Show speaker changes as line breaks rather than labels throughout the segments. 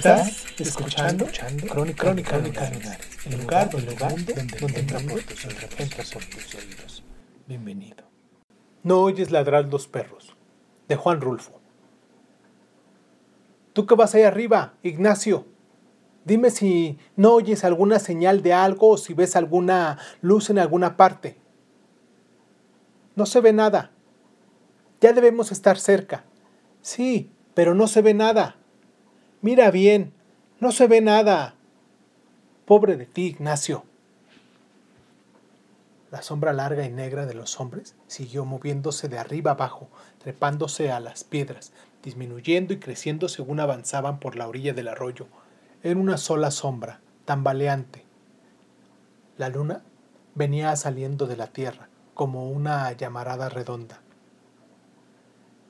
Estás escuchando, Crónica, Crónica, Crónica el lugar, el lugar donde, donde entra por tus tus oídos. Bienvenido. No oyes ladrar los perros. De Juan Rulfo. ¿Tú qué vas ahí arriba, Ignacio? Dime si no oyes alguna señal de algo o si ves alguna luz en alguna parte. No se ve nada. Ya debemos estar cerca. Sí, pero no se ve nada. Mira bien, no se ve nada. Pobre de ti, Ignacio. La sombra larga y negra de los hombres siguió moviéndose de arriba abajo, trepándose a las piedras, disminuyendo y creciendo según avanzaban por la orilla del arroyo, en una sola sombra, tambaleante. La luna venía saliendo de la tierra, como una llamarada redonda.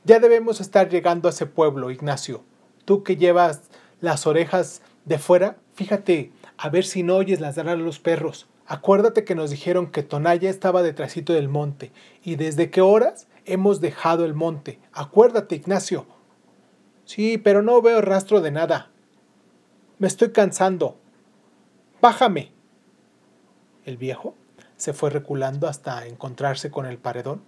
Ya debemos estar llegando a ese pueblo, Ignacio, tú que llevas las orejas de fuera, fíjate a ver si no oyes las a los perros. Acuérdate que nos dijeron que Tonaya estaba detrásito del monte. ¿Y desde qué horas hemos dejado el monte? Acuérdate, Ignacio. Sí, pero no veo rastro de nada. Me estoy cansando. Bájame. El viejo se fue reculando hasta encontrarse con el paredón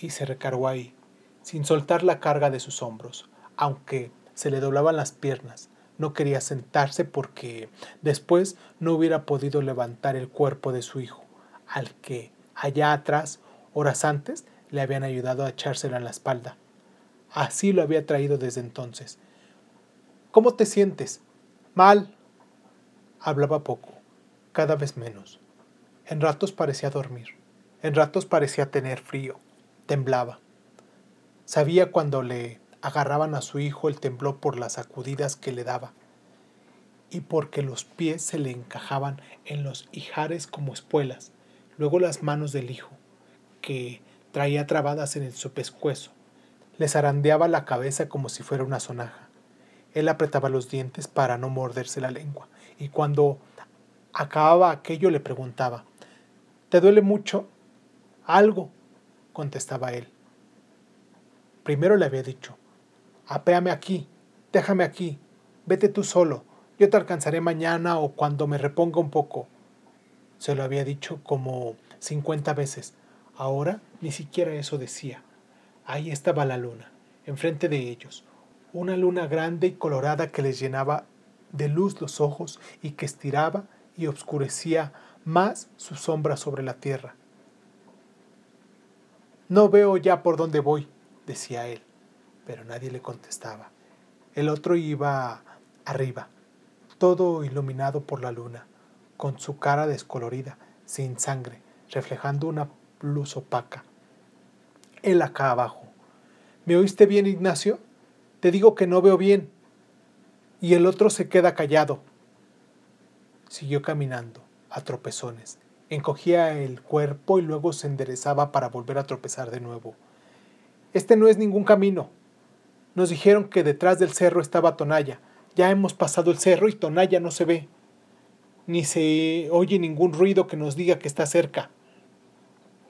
y se recargó ahí, sin soltar la carga de sus hombros, aunque se le doblaban las piernas. No quería sentarse porque después no hubiera podido levantar el cuerpo de su hijo, al que allá atrás, horas antes, le habían ayudado a echárselo en la espalda. Así lo había traído desde entonces. ¿Cómo te sientes? Mal. Hablaba poco, cada vez menos. En ratos parecía dormir, en ratos parecía tener frío, temblaba. Sabía cuando le agarraban a su hijo el temblor por las sacudidas que le daba y porque los pies se le encajaban en los ijares como espuelas, luego las manos del hijo, que traía trabadas en el su pescuezo, le zarandeaba la cabeza como si fuera una sonaja. Él apretaba los dientes para no morderse la lengua, y cuando acababa aquello le preguntaba, ¿Te duele mucho? Algo, contestaba él. Primero le había dicho, apéame aquí, déjame aquí, vete tú solo, yo te alcanzaré mañana o cuando me reponga un poco. Se lo había dicho como cincuenta veces. Ahora ni siquiera eso decía. Ahí estaba la luna, enfrente de ellos, una luna grande y colorada que les llenaba de luz los ojos y que estiraba y obscurecía más su sombra sobre la tierra. No veo ya por dónde voy, decía él pero nadie le contestaba. El otro iba arriba, todo iluminado por la luna, con su cara descolorida, sin sangre, reflejando una luz opaca. Él acá abajo. ¿Me oíste bien, Ignacio? Te digo que no veo bien. Y el otro se queda callado. Siguió caminando, a tropezones. Encogía el cuerpo y luego se enderezaba para volver a tropezar de nuevo. Este no es ningún camino, nos dijeron que detrás del cerro estaba Tonaya. Ya hemos pasado el cerro y Tonaya no se ve. Ni se oye ningún ruido que nos diga que está cerca.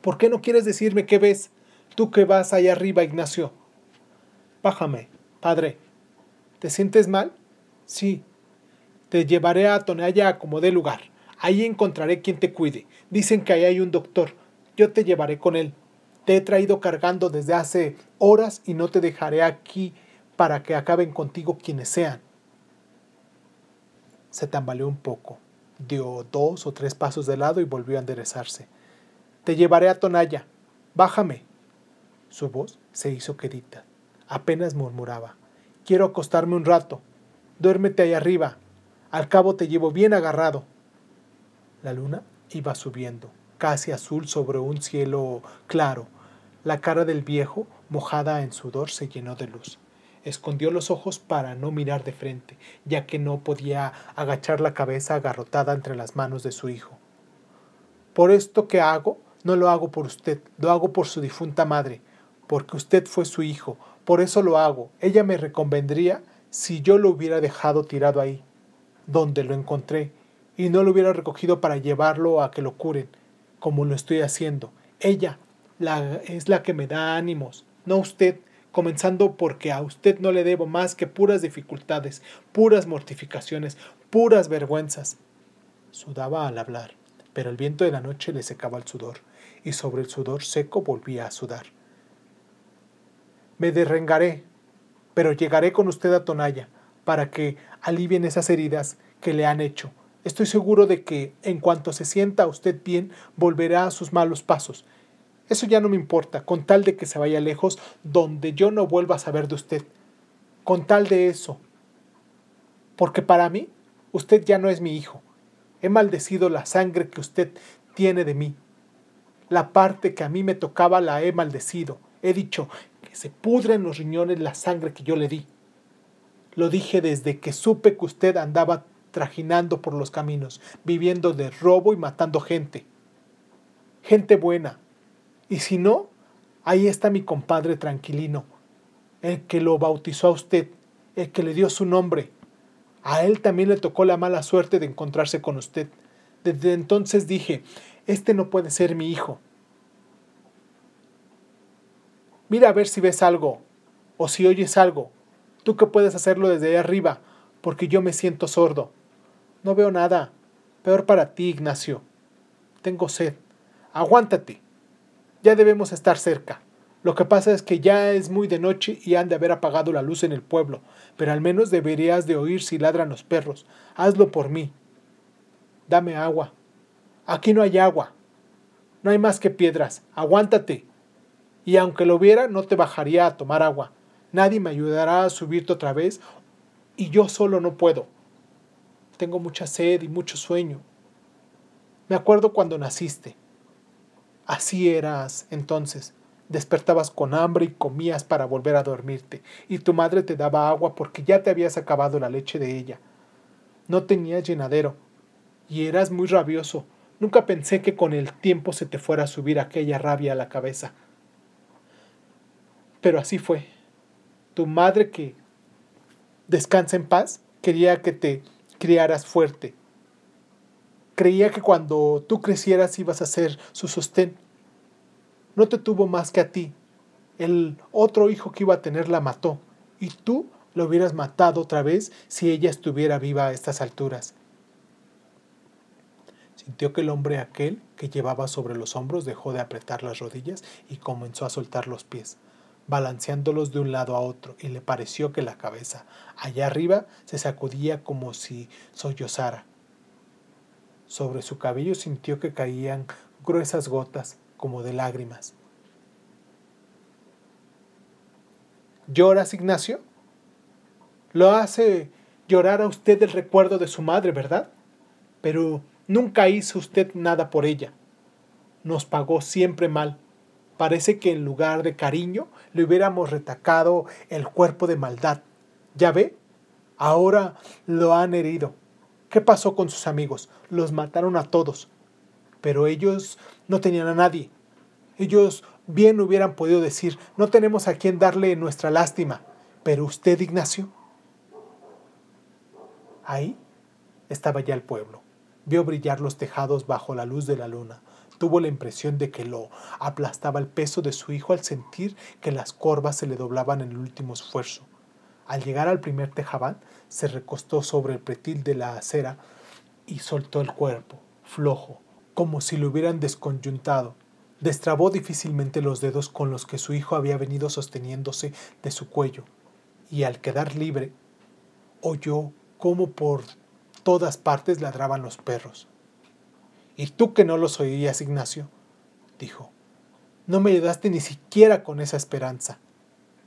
¿Por qué no quieres decirme qué ves? Tú que vas ahí arriba, Ignacio. Bájame, padre. ¿Te sientes mal? Sí. Te llevaré a Tonaya como dé lugar. Ahí encontraré quien te cuide. Dicen que ahí hay un doctor. Yo te llevaré con él. Te he traído cargando desde hace horas y no te dejaré aquí para que acaben contigo quienes sean. Se tambaleó un poco, dio dos o tres pasos de lado y volvió a enderezarse. Te llevaré a Tonaya. Bájame. Su voz se hizo quedita. Apenas murmuraba. Quiero acostarme un rato. Duérmete ahí arriba. Al cabo te llevo bien agarrado. La luna iba subiendo casi azul sobre un cielo claro. La cara del viejo, mojada en sudor, se llenó de luz. Escondió los ojos para no mirar de frente, ya que no podía agachar la cabeza agarrotada entre las manos de su hijo. Por esto que hago, no lo hago por usted, lo hago por su difunta madre, porque usted fue su hijo, por eso lo hago. Ella me reconvendría si yo lo hubiera dejado tirado ahí, donde lo encontré, y no lo hubiera recogido para llevarlo a que lo curen, como lo estoy haciendo. Ella la, es la que me da ánimos, no usted, comenzando porque a usted no le debo más que puras dificultades, puras mortificaciones, puras vergüenzas. Sudaba al hablar, pero el viento de la noche le secaba el sudor, y sobre el sudor seco volvía a sudar. Me derrengaré, pero llegaré con usted a Tonalla, para que alivien esas heridas que le han hecho. Estoy seguro de que, en cuanto se sienta usted bien, volverá a sus malos pasos. Eso ya no me importa, con tal de que se vaya lejos, donde yo no vuelva a saber de usted. Con tal de eso. Porque para mí, usted ya no es mi hijo. He maldecido la sangre que usted tiene de mí. La parte que a mí me tocaba la he maldecido. He dicho que se pudre en los riñones la sangre que yo le di. Lo dije desde que supe que usted andaba trajinando por los caminos, viviendo de robo y matando gente. Gente buena. Y si no, ahí está mi compadre tranquilino, el que lo bautizó a usted, el que le dio su nombre. A él también le tocó la mala suerte de encontrarse con usted. Desde entonces dije, este no puede ser mi hijo. Mira a ver si ves algo o si oyes algo. Tú que puedes hacerlo desde ahí arriba, porque yo me siento sordo. No veo nada. Peor para ti, Ignacio. Tengo sed. Aguántate. Ya debemos estar cerca. Lo que pasa es que ya es muy de noche y han de haber apagado la luz en el pueblo, pero al menos deberías de oír si ladran los perros. Hazlo por mí. Dame agua. Aquí no hay agua. No hay más que piedras. Aguántate. Y aunque lo viera, no te bajaría a tomar agua. Nadie me ayudará a subirte otra vez y yo solo no puedo. Tengo mucha sed y mucho sueño. Me acuerdo cuando naciste. Así eras entonces. Despertabas con hambre y comías para volver a dormirte, y tu madre te daba agua porque ya te habías acabado la leche de ella. No tenías llenadero, y eras muy rabioso. Nunca pensé que con el tiempo se te fuera a subir aquella rabia a la cabeza. Pero así fue. Tu madre que descansa en paz quería que te criaras fuerte. Creía que cuando tú crecieras ibas a ser su sostén. No te tuvo más que a ti. El otro hijo que iba a tener la mató. Y tú lo hubieras matado otra vez si ella estuviera viva a estas alturas. Sintió que el hombre aquel que llevaba sobre los hombros dejó de apretar las rodillas y comenzó a soltar los pies, balanceándolos de un lado a otro, y le pareció que la cabeza, allá arriba, se sacudía como si sollozara. Sobre su cabello sintió que caían gruesas gotas, como de lágrimas. ¿Lloras, Ignacio? Lo hace llorar a usted el recuerdo de su madre, ¿verdad? Pero nunca hizo usted nada por ella. Nos pagó siempre mal. Parece que en lugar de cariño le hubiéramos retacado el cuerpo de maldad. ¿Ya ve? Ahora lo han herido. ¿Qué pasó con sus amigos? Los mataron a todos. Pero ellos no tenían a nadie. Ellos bien hubieran podido decir, no tenemos a quien darle nuestra lástima. Pero usted, Ignacio. Ahí estaba ya el pueblo. Vio brillar los tejados bajo la luz de la luna. Tuvo la impresión de que lo aplastaba el peso de su hijo al sentir que las corvas se le doblaban en el último esfuerzo. Al llegar al primer tejabán, se recostó sobre el pretil de la acera y soltó el cuerpo, flojo, como si lo hubieran desconyuntado. Destrabó difícilmente los dedos con los que su hijo había venido sosteniéndose de su cuello, y al quedar libre, oyó cómo por todas partes ladraban los perros. ¿Y tú que no los oías, Ignacio? dijo. No me ayudaste ni siquiera con esa esperanza.